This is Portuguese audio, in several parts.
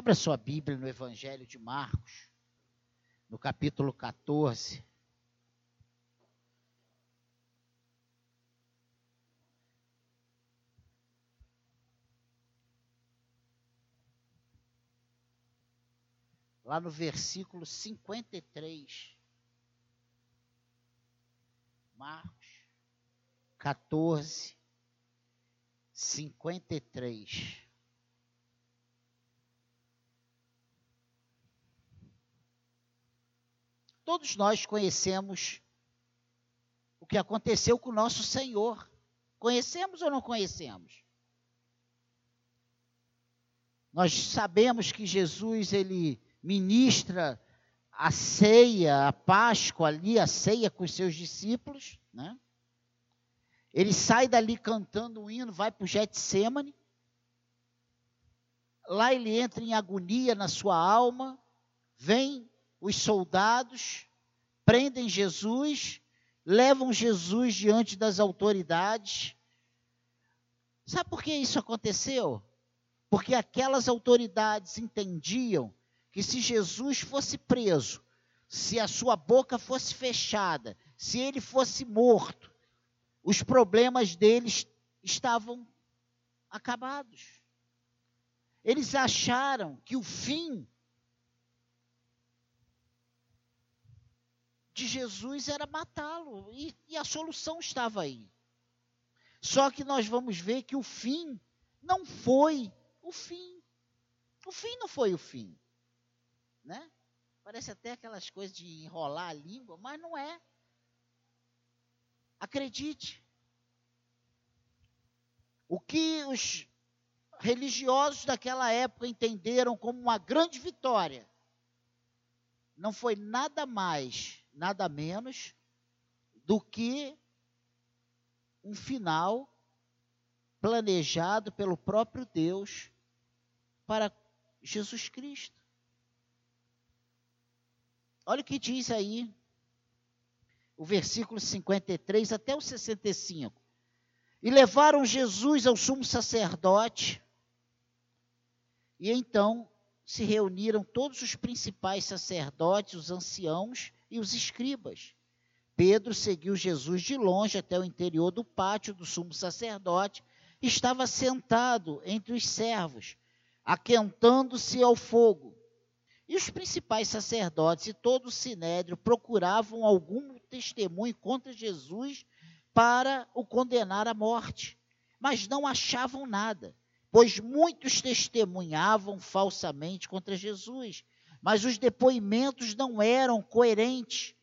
Abra sua Bíblia no Evangelho de Marcos, no capítulo 14. Lá no versículo 53. Marcos 14, 53. Todos nós conhecemos o que aconteceu com o nosso Senhor. Conhecemos ou não conhecemos? Nós sabemos que Jesus ele ministra a ceia, a Páscoa ali, a ceia com os seus discípulos, né? Ele sai dali cantando um hino, vai para o Getsemane. Lá ele entra em agonia na sua alma, vem os soldados prendem Jesus, levam Jesus diante das autoridades. Sabe por que isso aconteceu? Porque aquelas autoridades entendiam que se Jesus fosse preso, se a sua boca fosse fechada, se ele fosse morto, os problemas deles estavam acabados. Eles acharam que o fim de Jesus era matá-lo, e, e a solução estava aí. Só que nós vamos ver que o fim não foi o fim. O fim não foi o fim. Né? Parece até aquelas coisas de enrolar a língua, mas não é. Acredite. O que os religiosos daquela época entenderam como uma grande vitória não foi nada mais nada menos do que um final planejado pelo próprio Deus para Jesus Cristo. Olha o que diz aí o versículo 53 até o 65. E levaram Jesus ao sumo sacerdote, e então se reuniram todos os principais sacerdotes, os anciãos e os escribas. Pedro seguiu Jesus de longe até o interior do pátio do sumo sacerdote, estava sentado entre os servos, aquentando-se ao fogo. E os principais sacerdotes e todo o sinédrio procuravam algum testemunho contra Jesus para o condenar à morte, mas não achavam nada, pois muitos testemunhavam falsamente contra Jesus mas os depoimentos não eram coerentes.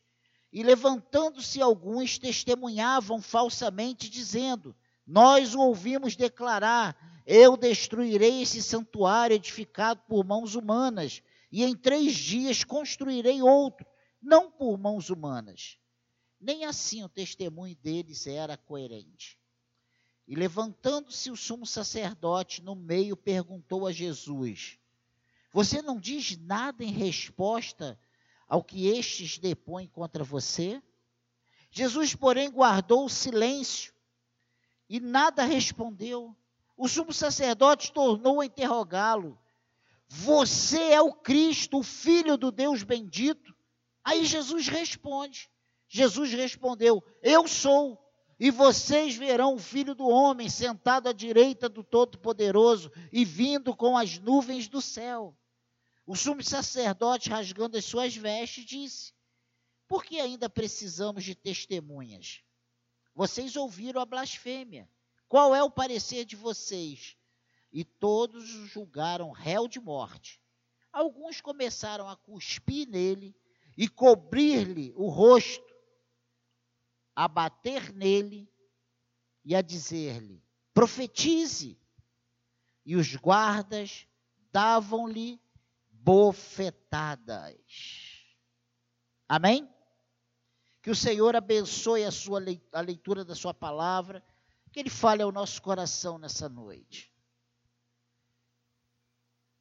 E levantando-se alguns, testemunhavam falsamente, dizendo: Nós o ouvimos declarar: Eu destruirei esse santuário edificado por mãos humanas, e em três dias construirei outro, não por mãos humanas. Nem assim o testemunho deles era coerente. E levantando-se o sumo sacerdote no meio, perguntou a Jesus: você não diz nada em resposta ao que estes depõem contra você? Jesus, porém, guardou o silêncio e nada respondeu. O sumo sacerdote tornou a interrogá-lo: Você é o Cristo, o Filho do Deus bendito? Aí Jesus responde: Jesus respondeu: Eu sou. E vocês verão o Filho do Homem sentado à direita do Todo-Poderoso e vindo com as nuvens do céu. O sumo sacerdote, rasgando as suas vestes, disse: Por que ainda precisamos de testemunhas? Vocês ouviram a blasfêmia. Qual é o parecer de vocês? E todos o julgaram réu de morte. Alguns começaram a cuspir nele e cobrir-lhe o rosto, a bater nele e a dizer-lhe: profetize. E os guardas davam-lhe bofetadas. Amém? Que o Senhor abençoe a sua a leitura da sua palavra, que ele fale ao nosso coração nessa noite.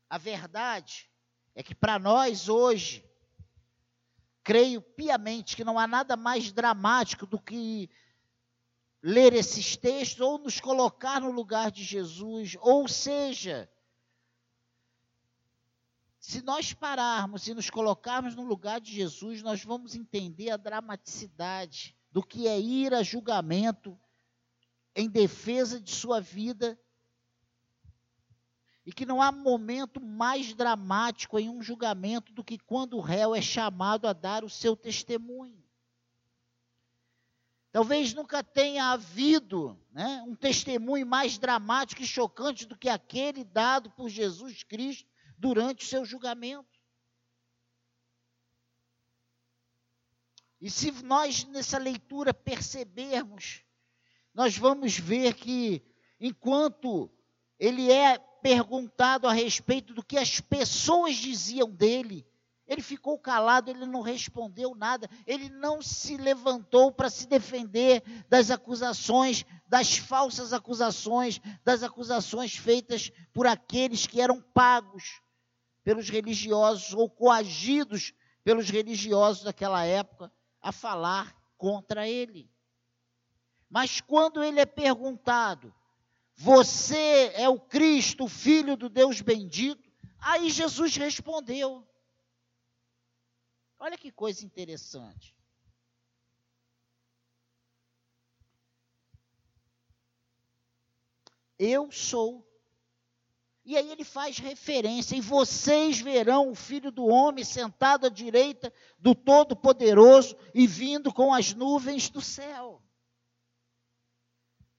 A verdade é que para nós hoje, creio piamente que não há nada mais dramático do que ler esses textos ou nos colocar no lugar de Jesus, ou seja, se nós pararmos e nos colocarmos no lugar de Jesus, nós vamos entender a dramaticidade do que é ir a julgamento em defesa de sua vida. E que não há momento mais dramático em um julgamento do que quando o réu é chamado a dar o seu testemunho. Talvez nunca tenha havido né, um testemunho mais dramático e chocante do que aquele dado por Jesus Cristo durante o seu julgamento. E se nós nessa leitura percebermos, nós vamos ver que enquanto ele é perguntado a respeito do que as pessoas diziam dele, ele ficou calado, ele não respondeu nada, ele não se levantou para se defender das acusações, das falsas acusações, das acusações feitas por aqueles que eram pagos pelos religiosos ou coagidos pelos religiosos daquela época a falar contra ele. Mas quando ele é perguntado, você é o Cristo, o Filho do Deus bendito? Aí Jesus respondeu. Olha que coisa interessante. Eu sou e aí ele faz referência: e vocês verão o filho do homem sentado à direita do Todo-Poderoso e vindo com as nuvens do céu.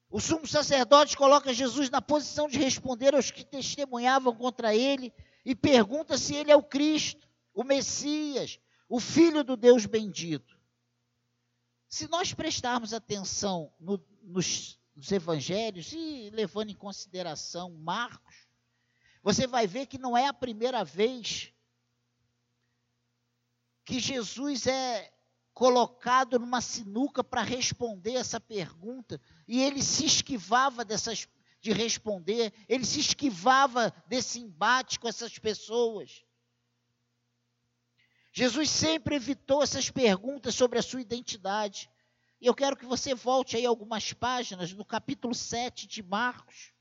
O sumo sacerdote coloca Jesus na posição de responder aos que testemunhavam contra ele e pergunta se ele é o Cristo, o Messias, o Filho do Deus bendito. Se nós prestarmos atenção no, nos, nos evangelhos e levando em consideração Marcos, você vai ver que não é a primeira vez que Jesus é colocado numa sinuca para responder essa pergunta e ele se esquivava dessas de responder, ele se esquivava desse embate com essas pessoas. Jesus sempre evitou essas perguntas sobre a sua identidade. E eu quero que você volte aí algumas páginas no capítulo 7 de Marcos.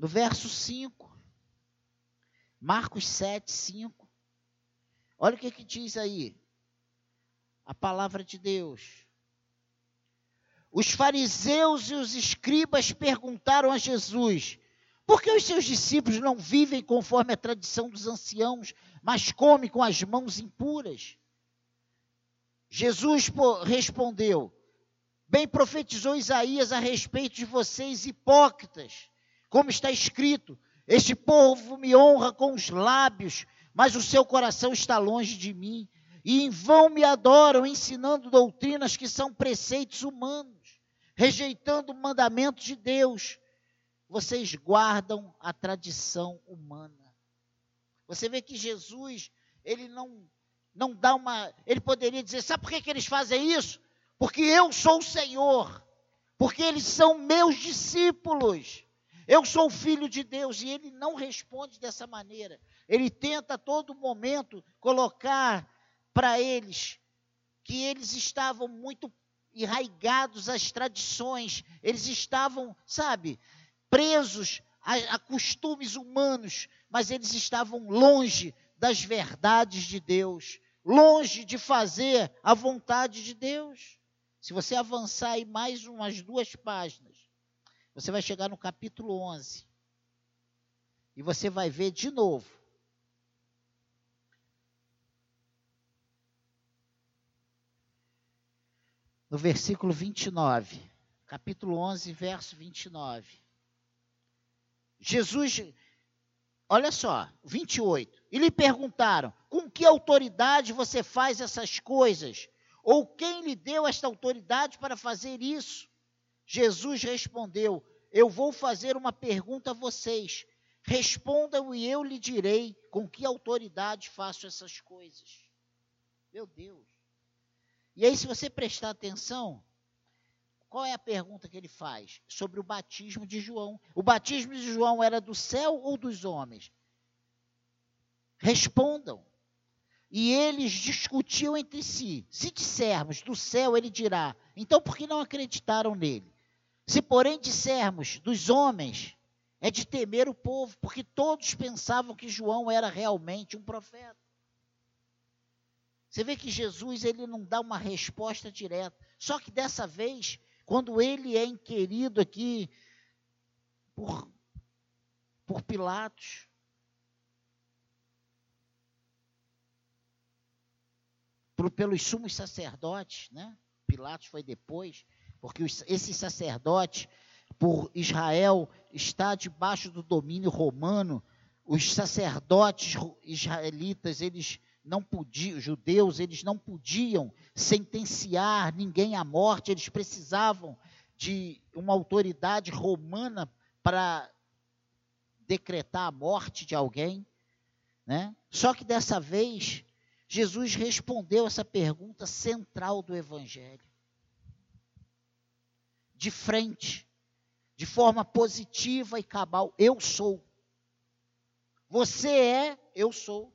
No verso 5, Marcos 7, 5. Olha o que, que diz aí. A palavra de Deus. Os fariseus e os escribas perguntaram a Jesus: por que os seus discípulos não vivem conforme a tradição dos anciãos, mas comem com as mãos impuras? Jesus respondeu: Bem profetizou Isaías a respeito de vocês, hipócritas como está escrito: Este povo me honra com os lábios, mas o seu coração está longe de mim. E em vão me adoram, ensinando doutrinas que são preceitos humanos, rejeitando o mandamento de Deus. Vocês guardam a tradição humana. Você vê que Jesus, ele não, não dá uma. Ele poderia dizer: sabe por que, que eles fazem isso? Porque eu sou o Senhor, porque eles são meus discípulos. Eu sou filho de Deus e ele não responde dessa maneira. Ele tenta a todo momento colocar para eles que eles estavam muito enraigados às tradições, eles estavam, sabe, presos a, a costumes humanos, mas eles estavam longe das verdades de Deus, longe de fazer a vontade de Deus. Se você avançar aí mais umas duas páginas, você vai chegar no capítulo 11. E você vai ver de novo. No versículo 29. Capítulo 11, verso 29. Jesus, olha só, 28. E lhe perguntaram: com que autoridade você faz essas coisas? Ou quem lhe deu esta autoridade para fazer isso? Jesus respondeu: Eu vou fazer uma pergunta a vocês. Respondam e eu lhe direi com que autoridade faço essas coisas. Meu Deus. E aí, se você prestar atenção, qual é a pergunta que ele faz? Sobre o batismo de João. O batismo de João era do céu ou dos homens? Respondam. E eles discutiam entre si. Se dissermos do céu, ele dirá: então por que não acreditaram nele? Se, porém, dissermos dos homens, é de temer o povo, porque todos pensavam que João era realmente um profeta. Você vê que Jesus ele não dá uma resposta direta. Só que dessa vez, quando ele é inquirido aqui por, por Pilatos, por, pelos sumos sacerdotes, né? Pilatos foi depois, porque os, esses sacerdotes, por Israel estar debaixo do domínio romano, os sacerdotes israelitas, eles não podiam, judeus, eles não podiam sentenciar ninguém à morte, eles precisavam de uma autoridade romana para decretar a morte de alguém, né? Só que dessa vez Jesus respondeu essa pergunta central do Evangelho. De frente, de forma positiva e cabal: Eu sou. Você é, eu sou.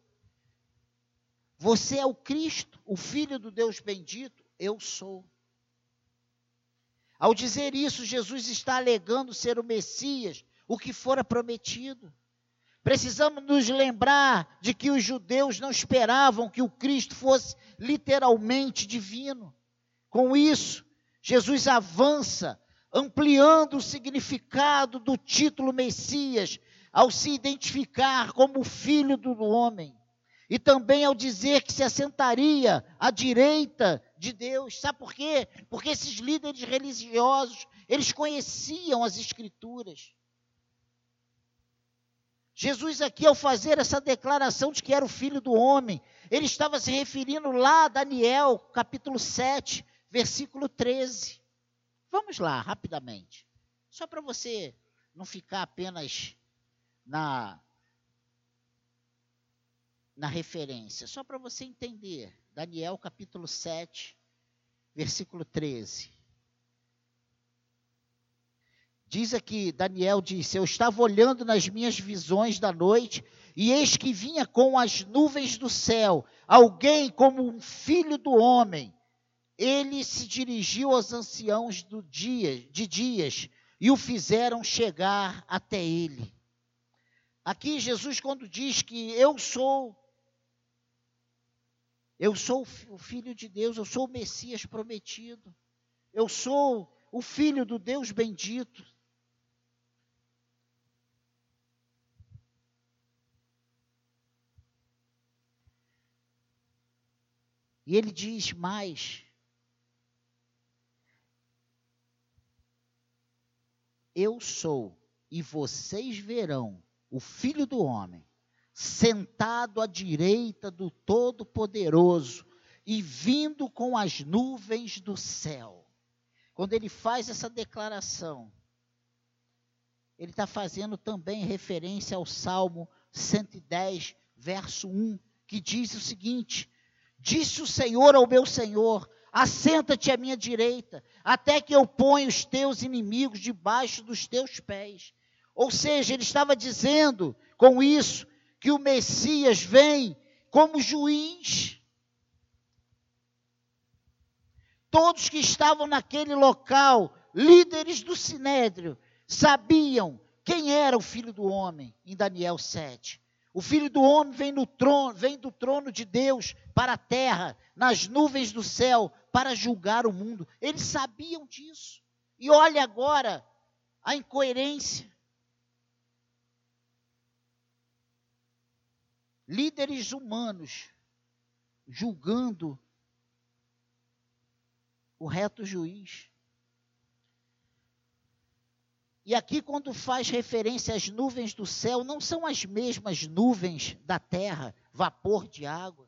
Você é o Cristo, o Filho do Deus bendito, eu sou. Ao dizer isso, Jesus está alegando ser o Messias, o que fora prometido. Precisamos nos lembrar de que os judeus não esperavam que o Cristo fosse literalmente divino. Com isso, Jesus avança, ampliando o significado do título Messias, ao se identificar como filho do homem. E também ao dizer que se assentaria à direita de Deus. Sabe por quê? Porque esses líderes religiosos, eles conheciam as escrituras. Jesus, aqui, ao fazer essa declaração de que era o filho do homem, ele estava se referindo lá a Daniel, capítulo 7, versículo 13. Vamos lá, rapidamente. Só para você não ficar apenas na, na referência, só para você entender. Daniel, capítulo 7, versículo 13. Diz aqui, Daniel disse: Eu estava olhando nas minhas visões da noite, e eis que vinha com as nuvens do céu alguém como um filho do homem. Ele se dirigiu aos anciãos do dia, de dias e o fizeram chegar até ele. Aqui Jesus quando diz que eu sou eu sou o filho de Deus, eu sou o Messias prometido. Eu sou o filho do Deus bendito. E ele diz mais: Eu sou, e vocês verão o Filho do Homem sentado à direita do Todo-Poderoso e vindo com as nuvens do céu. Quando ele faz essa declaração, ele está fazendo também referência ao Salmo 110, verso 1, que diz o seguinte: Disse o Senhor ao meu Senhor: Assenta-te à minha direita, até que eu ponha os teus inimigos debaixo dos teus pés. Ou seja, ele estava dizendo com isso que o Messias vem como juiz. Todos que estavam naquele local, líderes do sinédrio, sabiam quem era o filho do homem em Daniel 7. O filho do homem vem, no trono, vem do trono de Deus para a terra, nas nuvens do céu, para julgar o mundo. Eles sabiam disso. E olha agora a incoerência. Líderes humanos julgando o reto juiz. E aqui, quando faz referência às nuvens do céu, não são as mesmas nuvens da terra, vapor de água.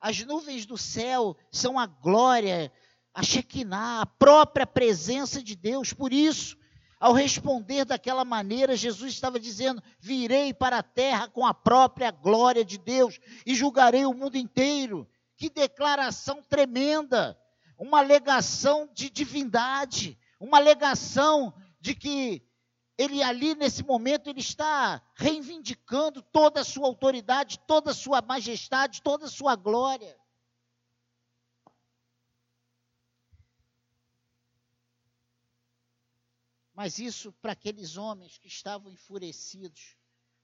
As nuvens do céu são a glória, a Shekinah, a própria presença de Deus. Por isso, ao responder daquela maneira, Jesus estava dizendo: Virei para a terra com a própria glória de Deus e julgarei o mundo inteiro. Que declaração tremenda! Uma alegação de divindade, uma alegação de que ele ali nesse momento ele está reivindicando toda a sua autoridade, toda a sua majestade, toda a sua glória. Mas isso, para aqueles homens que estavam enfurecidos,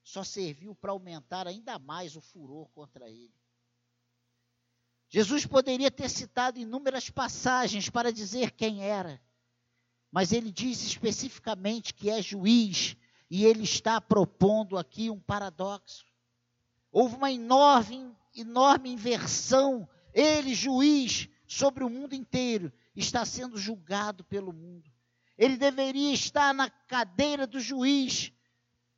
só serviu para aumentar ainda mais o furor contra ele. Jesus poderia ter citado inúmeras passagens para dizer quem era, mas ele diz especificamente que é juiz e ele está propondo aqui um paradoxo. Houve uma enorme, enorme inversão. Ele, juiz sobre o mundo inteiro, está sendo julgado pelo mundo. Ele deveria estar na cadeira do juiz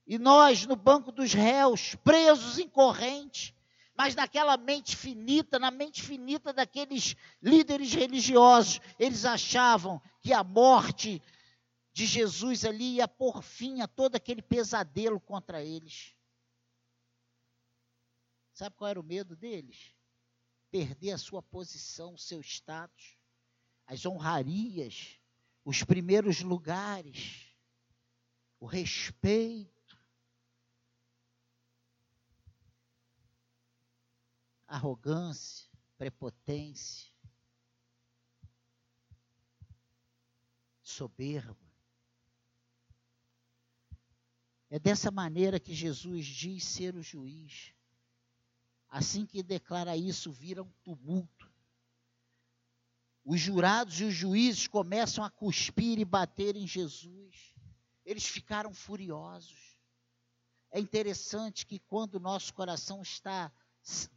e nós no banco dos réus, presos em corrente mas naquela mente finita, na mente finita daqueles líderes religiosos, eles achavam que a morte de Jesus ali ia pôr fim a todo aquele pesadelo contra eles. Sabe qual era o medo deles? Perder a sua posição, o seu status, as honrarias, os primeiros lugares, o respeito arrogância, prepotência, soberba. É dessa maneira que Jesus diz ser o juiz. Assim que declara isso, vira um tumulto. Os jurados e os juízes começam a cuspir e bater em Jesus. Eles ficaram furiosos. É interessante que quando o nosso coração está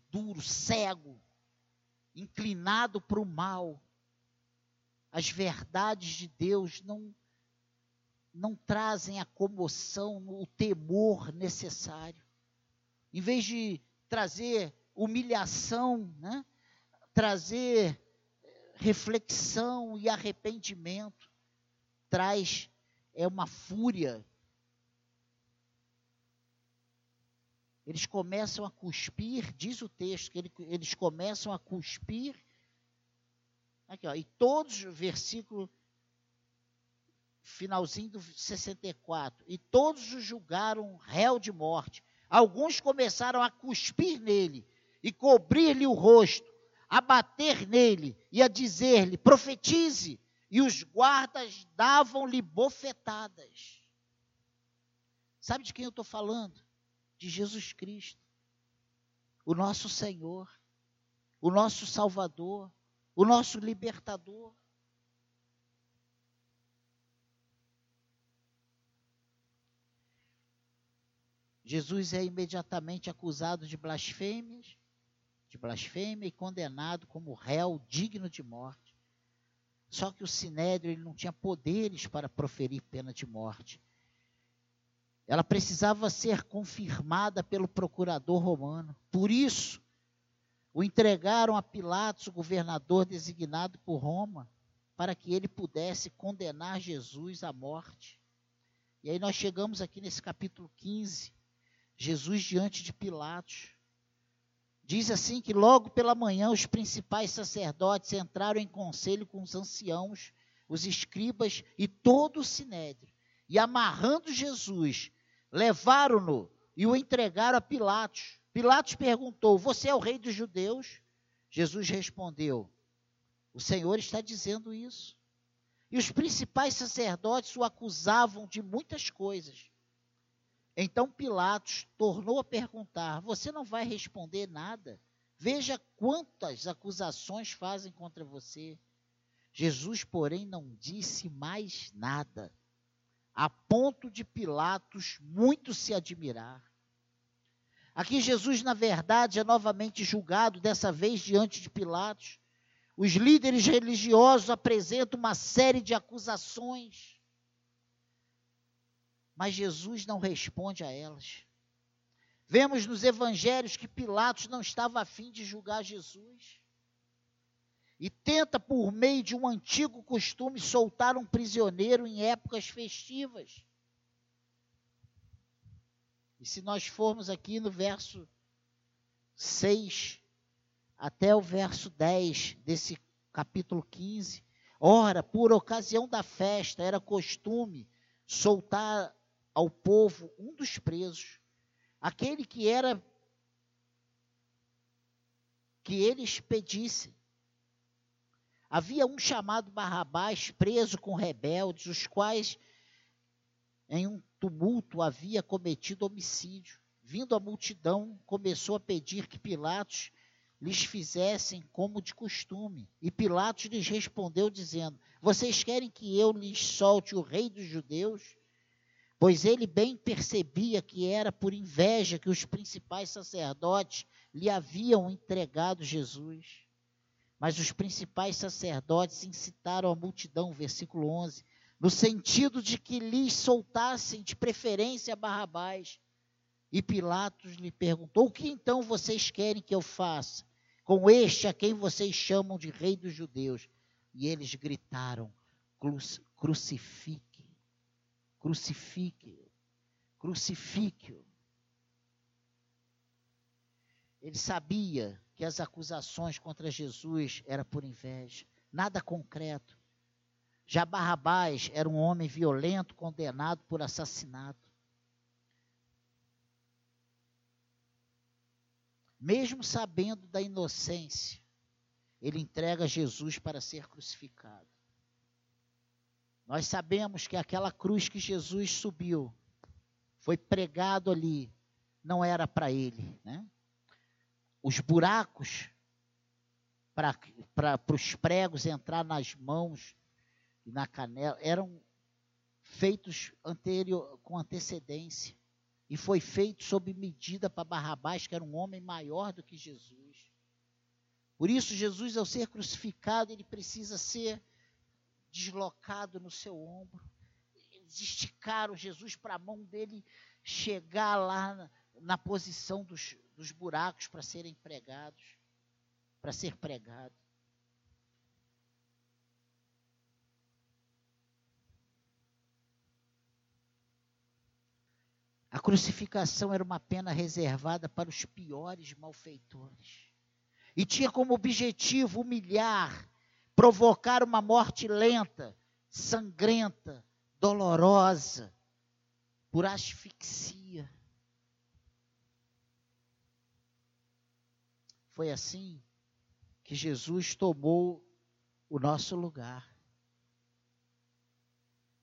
duro, cego, inclinado para o mal. As verdades de Deus não não trazem a comoção, o temor necessário. Em vez de trazer humilhação, né? trazer eh, reflexão e arrependimento, traz é uma fúria Eles começam a cuspir, diz o texto, que eles começam a cuspir. Aqui, ó, e todos, versículo finalzinho do 64, e todos o julgaram réu de morte. Alguns começaram a cuspir nele e cobrir-lhe o rosto, a bater nele e a dizer-lhe: profetize. E os guardas davam-lhe bofetadas. Sabe de quem eu estou falando? De Jesus Cristo, o nosso Senhor, o nosso Salvador, o nosso libertador. Jesus é imediatamente acusado de blasfêmias, de blasfêmia e condenado como réu digno de morte. Só que o sinédrio ele não tinha poderes para proferir pena de morte. Ela precisava ser confirmada pelo procurador romano. Por isso, o entregaram a Pilatos, o governador designado por Roma, para que ele pudesse condenar Jesus à morte. E aí nós chegamos aqui nesse capítulo 15, Jesus diante de Pilatos. Diz assim que logo pela manhã os principais sacerdotes entraram em conselho com os anciãos, os escribas e todo o sinédrio. E amarrando Jesus, levaram-no e o entregaram a Pilatos. Pilatos perguntou: Você é o rei dos judeus? Jesus respondeu: O Senhor está dizendo isso. E os principais sacerdotes o acusavam de muitas coisas. Então Pilatos tornou a perguntar: Você não vai responder nada? Veja quantas acusações fazem contra você. Jesus, porém, não disse mais nada a ponto de Pilatos muito se admirar. Aqui Jesus, na verdade, é novamente julgado, dessa vez diante de Pilatos. Os líderes religiosos apresentam uma série de acusações, mas Jesus não responde a elas. Vemos nos evangelhos que Pilatos não estava afim de julgar Jesus e tenta, por meio de um antigo costume, soltar um prisioneiro em épocas festivas. E se nós formos aqui no verso 6 até o verso 10 desse capítulo 15, ora, por ocasião da festa, era costume soltar ao povo um dos presos, aquele que era que eles pedissem. Havia um chamado Barrabás preso com rebeldes, os quais em um tumulto, havia cometido homicídio. Vindo a multidão, começou a pedir que Pilatos lhes fizessem como de costume. E Pilatos lhes respondeu, dizendo: Vocês querem que eu lhes solte o rei dos judeus? Pois ele bem percebia que era por inveja que os principais sacerdotes lhe haviam entregado Jesus. Mas os principais sacerdotes incitaram a multidão, versículo 11, no sentido de que lhes soltassem de preferência Barrabás. E Pilatos lhe perguntou: O que então vocês querem que eu faça com este a quem vocês chamam de rei dos judeus? E eles gritaram: Crucifique, crucifique, crucifique. Ele sabia que as acusações contra Jesus eram por inveja, nada concreto. Já Barrabás era um homem violento, condenado por assassinato. mesmo sabendo da inocência, ele entrega Jesus para ser crucificado. Nós sabemos que aquela cruz que Jesus subiu, foi pregado ali, não era para ele. Né? Os buracos para os pregos entrar nas mãos e na canela eram feitos anterior, com antecedência e foi feito sob medida para Barrabás, que era um homem maior do que Jesus. Por isso, Jesus, ao ser crucificado, ele precisa ser deslocado no seu ombro. Eles esticaram Jesus para a mão dele chegar lá na, na posição dos, dos buracos para serem pregados, para ser pregado. A crucificação era uma pena reservada para os piores malfeitores. E tinha como objetivo humilhar, provocar uma morte lenta, sangrenta, dolorosa, por asfixia. Foi assim que Jesus tomou o nosso lugar.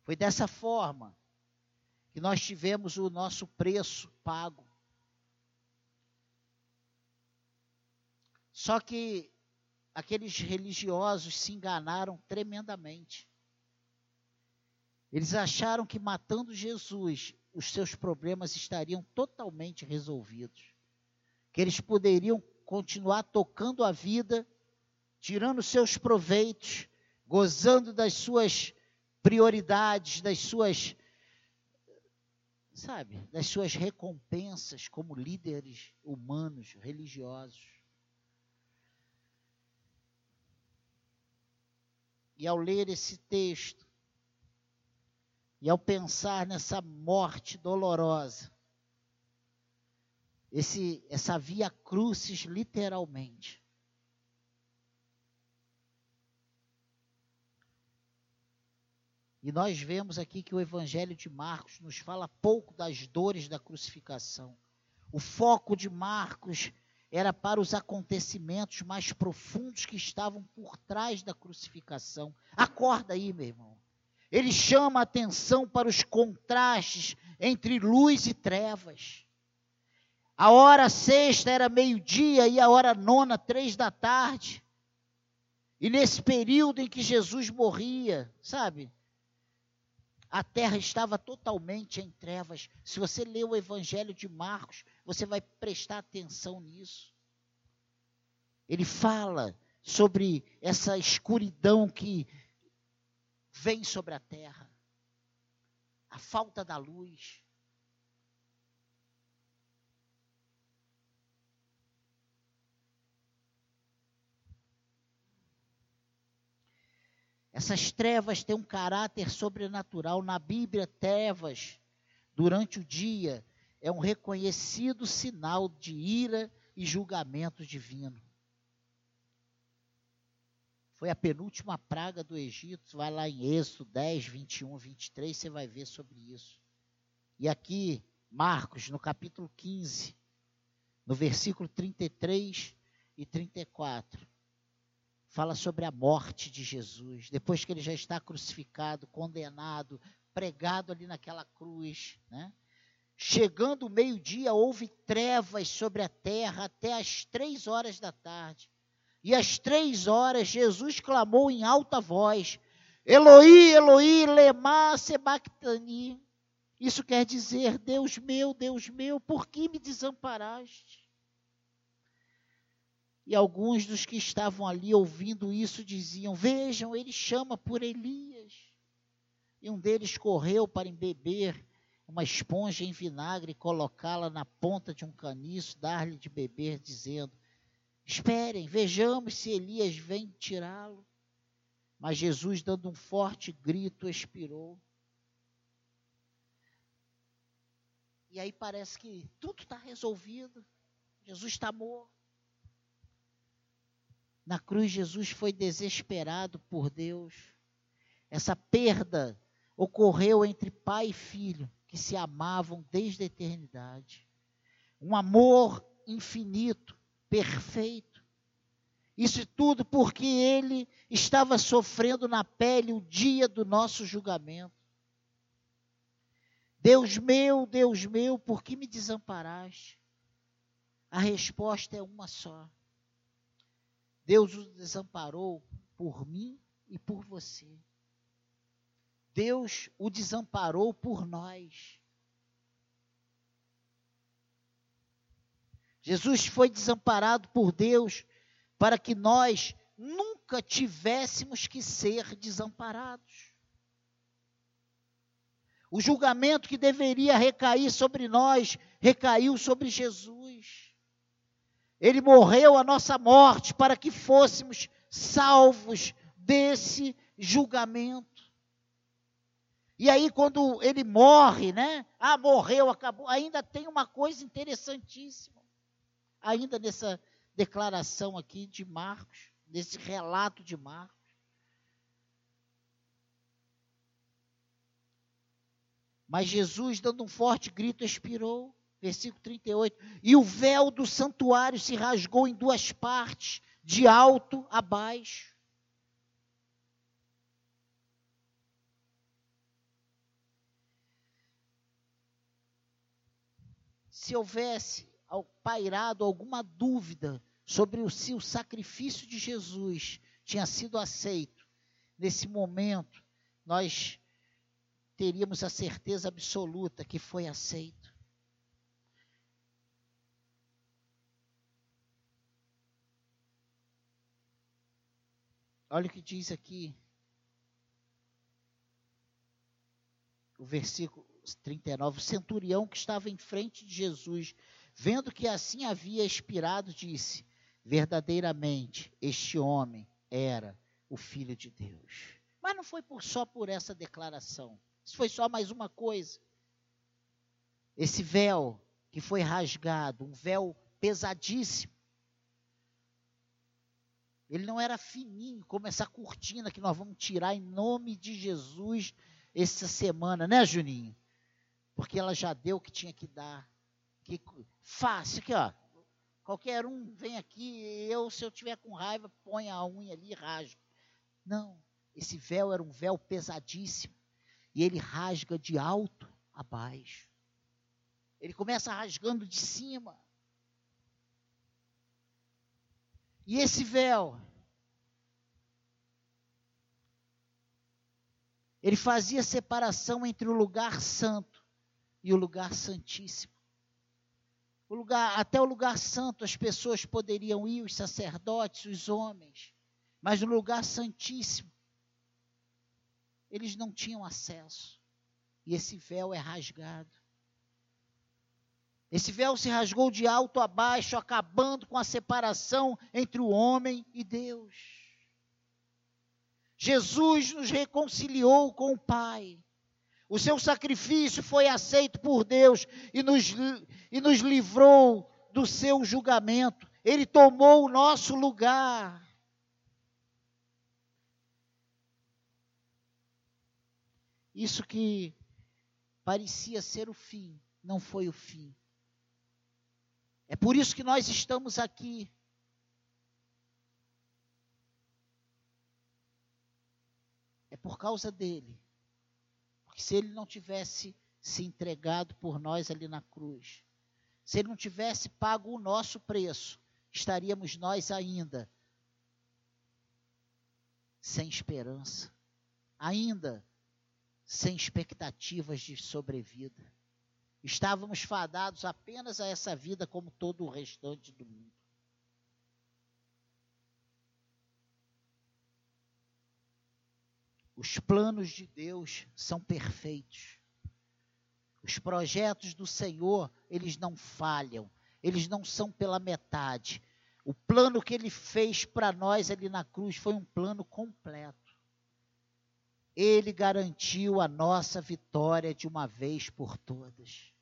Foi dessa forma que nós tivemos o nosso preço pago. Só que aqueles religiosos se enganaram tremendamente. Eles acharam que matando Jesus, os seus problemas estariam totalmente resolvidos. Que eles poderiam continuar tocando a vida, tirando seus proveitos, gozando das suas prioridades, das suas sabe, das suas recompensas como líderes humanos, religiosos. E ao ler esse texto, e ao pensar nessa morte dolorosa, esse, essa via crucis literalmente, E nós vemos aqui que o Evangelho de Marcos nos fala pouco das dores da crucificação. O foco de Marcos era para os acontecimentos mais profundos que estavam por trás da crucificação. Acorda aí, meu irmão. Ele chama a atenção para os contrastes entre luz e trevas. A hora sexta era meio-dia e a hora nona, três da tarde. E nesse período em que Jesus morria, sabe? a terra estava totalmente em trevas. Se você ler o Evangelho de Marcos, você vai prestar atenção nisso. Ele fala sobre essa escuridão que vem sobre a terra, a falta da luz. Essas trevas têm um caráter sobrenatural. Na Bíblia, trevas, durante o dia, é um reconhecido sinal de ira e julgamento divino. Foi a penúltima praga do Egito. Vai lá em Êxodo 10, 21, 23, você vai ver sobre isso. E aqui, Marcos, no capítulo 15, no versículo 33 e 34 fala sobre a morte de Jesus. Depois que ele já está crucificado, condenado, pregado ali naquela cruz, né? Chegando o meio-dia, houve trevas sobre a terra até as três horas da tarde. E às três horas, Jesus clamou em alta voz: Eloí, Eloí, lema sebactani. Isso quer dizer, Deus meu, Deus meu, por que me desamparaste? E alguns dos que estavam ali ouvindo isso diziam: Vejam, ele chama por Elias. E um deles correu para embeber uma esponja em vinagre e colocá-la na ponta de um caniço, dar-lhe de beber, dizendo: Esperem, vejamos se Elias vem tirá-lo. Mas Jesus, dando um forte grito, expirou. E aí parece que tudo está resolvido. Jesus está morto. Na cruz, Jesus foi desesperado por Deus. Essa perda ocorreu entre pai e filho, que se amavam desde a eternidade. Um amor infinito, perfeito. Isso tudo porque ele estava sofrendo na pele o dia do nosso julgamento. Deus meu, Deus meu, por que me desamparaste? A resposta é uma só. Deus o desamparou por mim e por você. Deus o desamparou por nós. Jesus foi desamparado por Deus para que nós nunca tivéssemos que ser desamparados. O julgamento que deveria recair sobre nós recaiu sobre Jesus. Ele morreu a nossa morte para que fôssemos salvos desse julgamento. E aí, quando ele morre, né? Ah, morreu, acabou. Ainda tem uma coisa interessantíssima. Ainda nessa declaração aqui de Marcos, nesse relato de Marcos. Mas Jesus, dando um forte grito, expirou versículo 38. E o véu do santuário se rasgou em duas partes, de alto a baixo. Se houvesse pairado alguma dúvida sobre se o sacrifício de Jesus tinha sido aceito, nesse momento nós teríamos a certeza absoluta que foi aceito. Olha o que diz aqui. O versículo 39. O centurião que estava em frente de Jesus, vendo que assim havia expirado, disse: Verdadeiramente, este homem era o filho de Deus. Mas não foi por, só por essa declaração. Isso foi só mais uma coisa. Esse véu que foi rasgado, um véu pesadíssimo, ele não era fininho, como essa cortina que nós vamos tirar em nome de Jesus essa semana, né, Juninho? Porque ela já deu o que tinha que dar. Que fácil aqui, ó. Qualquer um vem aqui, eu, se eu tiver com raiva, põe a unha ali e rasgo. Não, esse véu era um véu pesadíssimo. E ele rasga de alto a baixo. Ele começa rasgando de cima. E esse véu, ele fazia separação entre o lugar santo e o lugar santíssimo. O lugar, até o lugar santo as pessoas poderiam ir, os sacerdotes, os homens, mas no lugar santíssimo eles não tinham acesso. E esse véu é rasgado. Esse véu se rasgou de alto a baixo, acabando com a separação entre o homem e Deus. Jesus nos reconciliou com o Pai. O seu sacrifício foi aceito por Deus e nos, e nos livrou do seu julgamento. Ele tomou o nosso lugar. Isso que parecia ser o fim, não foi o fim. É por isso que nós estamos aqui. É por causa dele. Porque se ele não tivesse se entregado por nós ali na cruz, se ele não tivesse pago o nosso preço, estaríamos nós ainda sem esperança, ainda sem expectativas de sobrevida. Estávamos fadados apenas a essa vida como todo o restante do mundo. Os planos de Deus são perfeitos. Os projetos do Senhor, eles não falham, eles não são pela metade. O plano que ele fez para nós ali na cruz foi um plano completo. Ele garantiu a nossa vitória de uma vez por todas.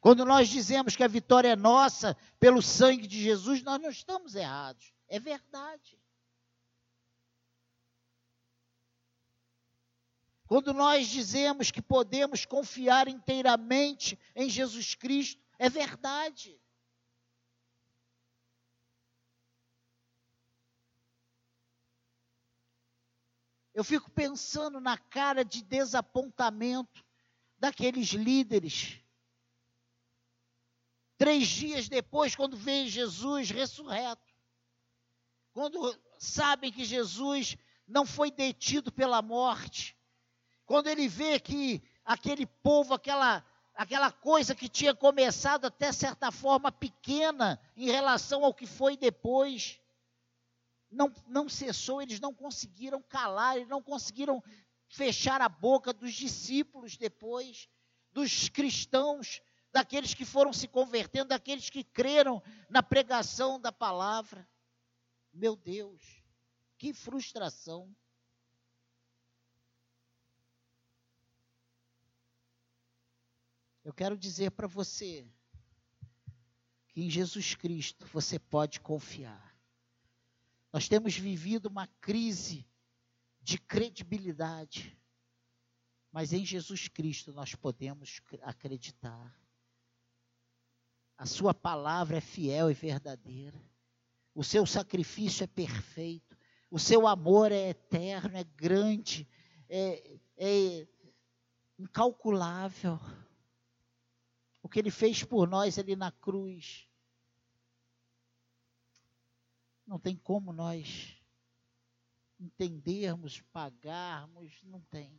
Quando nós dizemos que a vitória é nossa pelo sangue de Jesus, nós não estamos errados. É verdade. Quando nós dizemos que podemos confiar inteiramente em Jesus Cristo, é verdade. Eu fico pensando na cara de desapontamento daqueles líderes. Três dias depois, quando veem Jesus ressurreto, quando sabem que Jesus não foi detido pela morte, quando ele vê que aquele povo, aquela, aquela coisa que tinha começado até certa forma pequena em relação ao que foi depois, não, não cessou, eles não conseguiram calar, eles não conseguiram fechar a boca dos discípulos depois, dos cristãos, daqueles que foram se convertendo, daqueles que creram na pregação da palavra. Meu Deus, que frustração. Eu quero dizer para você que em Jesus Cristo você pode confiar. Nós temos vivido uma crise de credibilidade, mas em Jesus Cristo nós podemos acreditar. A Sua palavra é fiel e verdadeira, o seu sacrifício é perfeito, o seu amor é eterno, é grande, é, é incalculável o que ele fez por nós ali na cruz. Não tem como nós entendermos, pagarmos, não tem.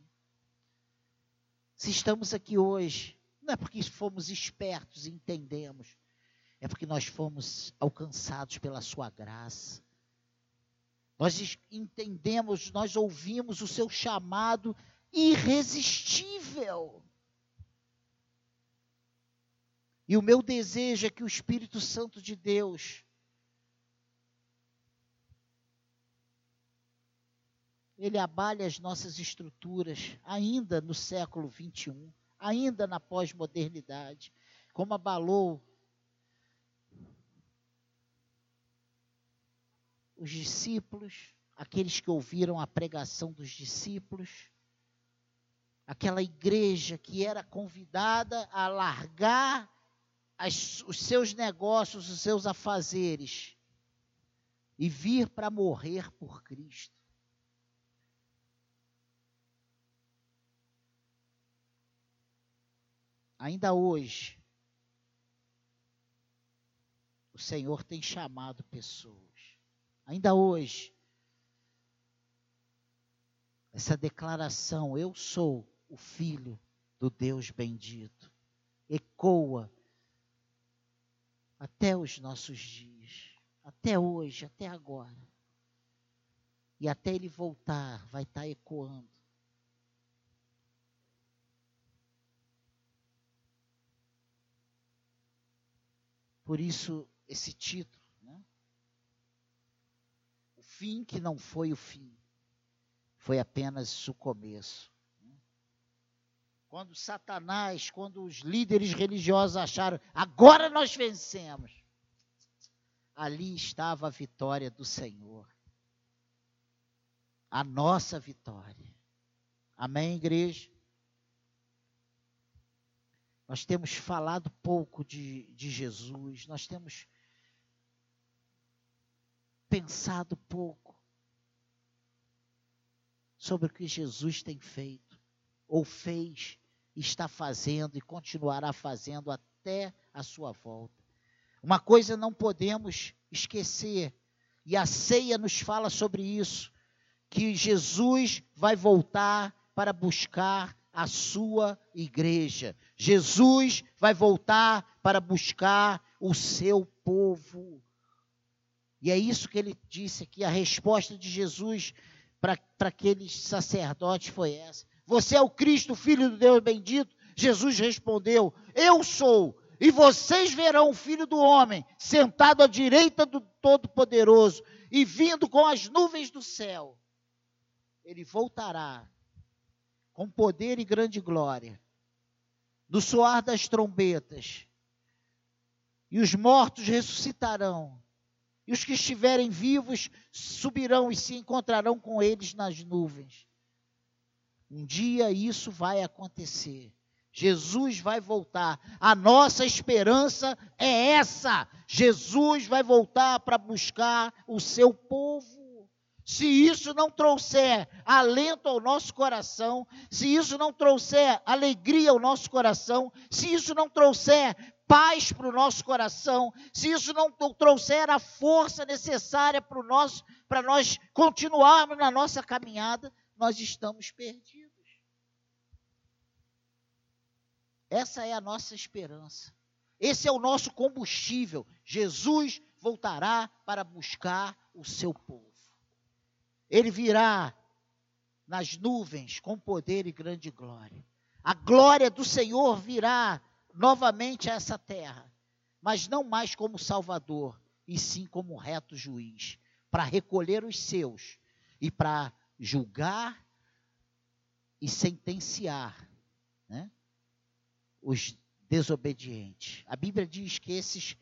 Se estamos aqui hoje, não é porque fomos espertos e entendemos, é porque nós fomos alcançados pela sua graça. Nós entendemos, nós ouvimos o seu chamado irresistível. E o meu desejo é que o Espírito Santo de Deus ele abale as nossas estruturas ainda no século 21, ainda na pós-modernidade, como abalou os discípulos, aqueles que ouviram a pregação dos discípulos, aquela igreja que era convidada a largar as, os seus negócios, os seus afazeres e vir para morrer por Cristo. Ainda hoje, o Senhor tem chamado pessoas. Ainda hoje, essa declaração, eu sou o filho do Deus bendito, ecoa até os nossos dias, até hoje, até agora. E até ele voltar, vai estar tá ecoando. Por isso, esse título, né? O fim que não foi o fim, foi apenas o começo. Quando Satanás, quando os líderes religiosos acharam, agora nós vencemos. Ali estava a vitória do Senhor. A nossa vitória. Amém, igreja? Nós temos falado pouco de, de Jesus, nós temos pensado pouco sobre o que Jesus tem feito ou fez, está fazendo e continuará fazendo até a sua volta. Uma coisa não podemos esquecer, e a ceia nos fala sobre isso, que Jesus vai voltar para buscar a sua igreja. Jesus vai voltar para buscar o seu povo. E é isso que ele disse aqui. A resposta de Jesus para aqueles sacerdotes foi essa: Você é o Cristo, filho do Deus bendito? Jesus respondeu: Eu sou. E vocês verão o filho do homem sentado à direita do Todo-Poderoso e vindo com as nuvens do céu. Ele voltará com poder e grande glória, do soar das trombetas, e os mortos ressuscitarão, e os que estiverem vivos subirão e se encontrarão com eles nas nuvens. Um dia isso vai acontecer. Jesus vai voltar. A nossa esperança é essa. Jesus vai voltar para buscar o seu povo. Se isso não trouxer alento ao nosso coração, se isso não trouxer alegria ao nosso coração, se isso não trouxer paz para o nosso coração, se isso não trouxer a força necessária para, para nós continuarmos na nossa caminhada, nós estamos perdidos. Essa é a nossa esperança. Esse é o nosso combustível. Jesus voltará para buscar o seu povo. Ele virá nas nuvens com poder e grande glória. A glória do Senhor virá novamente a essa terra, mas não mais como Salvador, e sim como reto juiz, para recolher os seus e para julgar e sentenciar né, os desobedientes. A Bíblia diz que esses,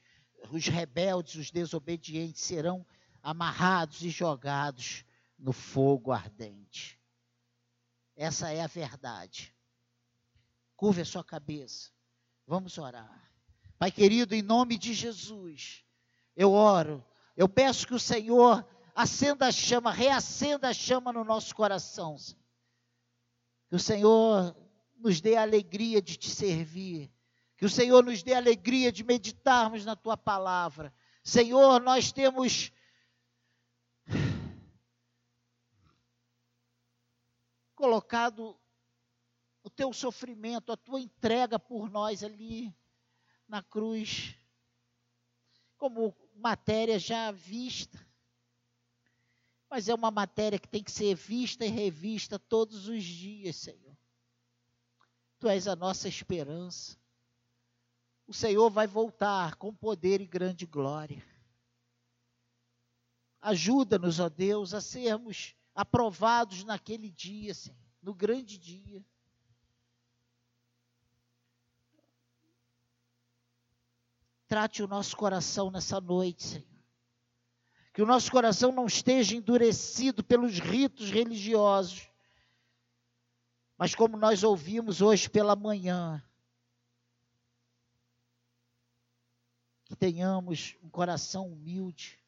os rebeldes, os desobedientes, serão amarrados e jogados no fogo ardente. Essa é a verdade. Curve a sua cabeça. Vamos orar. Pai querido, em nome de Jesus, eu oro. Eu peço que o Senhor acenda a chama, reacenda a chama no nosso coração. Que o Senhor nos dê a alegria de te servir. Que o Senhor nos dê a alegria de meditarmos na tua palavra. Senhor, nós temos colocado o teu sofrimento, a tua entrega por nós ali na cruz, como matéria já vista. Mas é uma matéria que tem que ser vista e revista todos os dias, Senhor. Tu és a nossa esperança. O Senhor vai voltar com poder e grande glória. Ajuda-nos, ó Deus, a sermos aprovados naquele dia, Senhor, no grande dia. Trate o nosso coração nessa noite, Senhor. Que o nosso coração não esteja endurecido pelos ritos religiosos, mas como nós ouvimos hoje pela manhã, que tenhamos um coração humilde,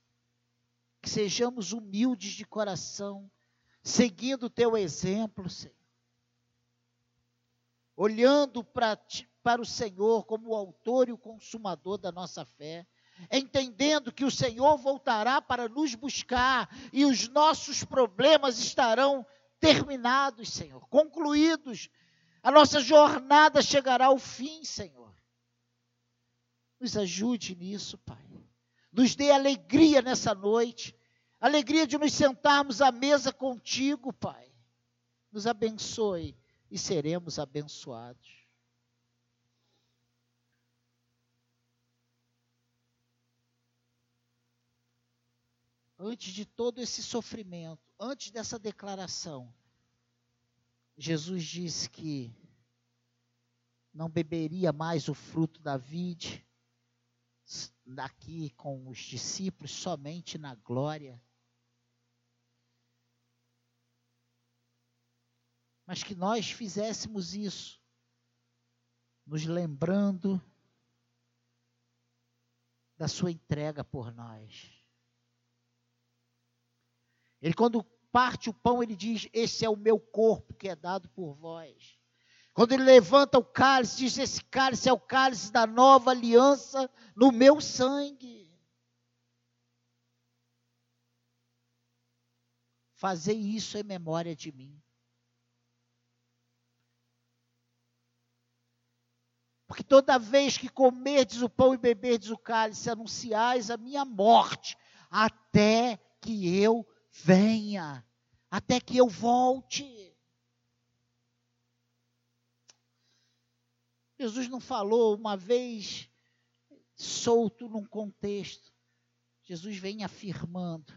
que sejamos humildes de coração, seguindo o teu exemplo, Senhor. Olhando para, para o Senhor como o autor e o consumador da nossa fé, entendendo que o Senhor voltará para nos buscar e os nossos problemas estarão terminados, Senhor, concluídos. A nossa jornada chegará ao fim, Senhor. Nos ajude nisso, Pai. Nos dê alegria nessa noite alegria de nos sentarmos à mesa contigo, Pai. Nos abençoe e seremos abençoados. Antes de todo esse sofrimento, antes dessa declaração, Jesus disse que não beberia mais o fruto da vide, daqui com os discípulos, somente na glória. Mas que nós fizéssemos isso, nos lembrando da sua entrega por nós. Ele, quando parte o pão, ele diz: Esse é o meu corpo que é dado por vós. Quando ele levanta o cálice, diz: Esse cálice é o cálice da nova aliança no meu sangue. Fazer isso em memória de mim. Porque toda vez que comerdes o pão e beberdes o cálice, anunciais a minha morte, até que eu venha, até que eu volte. Jesus não falou uma vez solto num contexto. Jesus vem afirmando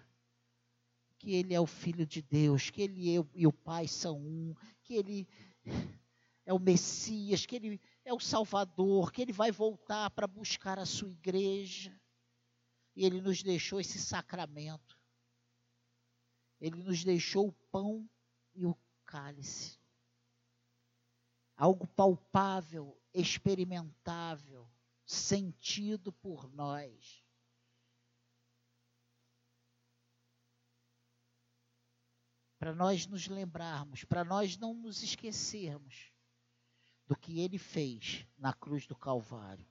que ele é o filho de Deus, que ele e o Pai são um, que ele é o Messias, que ele é o Salvador, que ele vai voltar para buscar a sua igreja. E ele nos deixou esse sacramento. Ele nos deixou o pão e o cálice. Algo palpável, experimentável, sentido por nós. Para nós nos lembrarmos, para nós não nos esquecermos do que ele fez na cruz do Calvário.